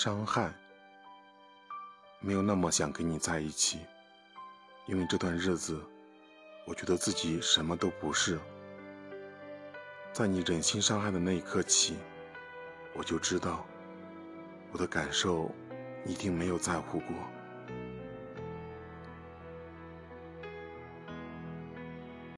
伤害没有那么想跟你在一起。因为这段日子我觉得自己什么都不是。在你忍心伤害的那一刻起我就知道我的感受一定没有在乎过。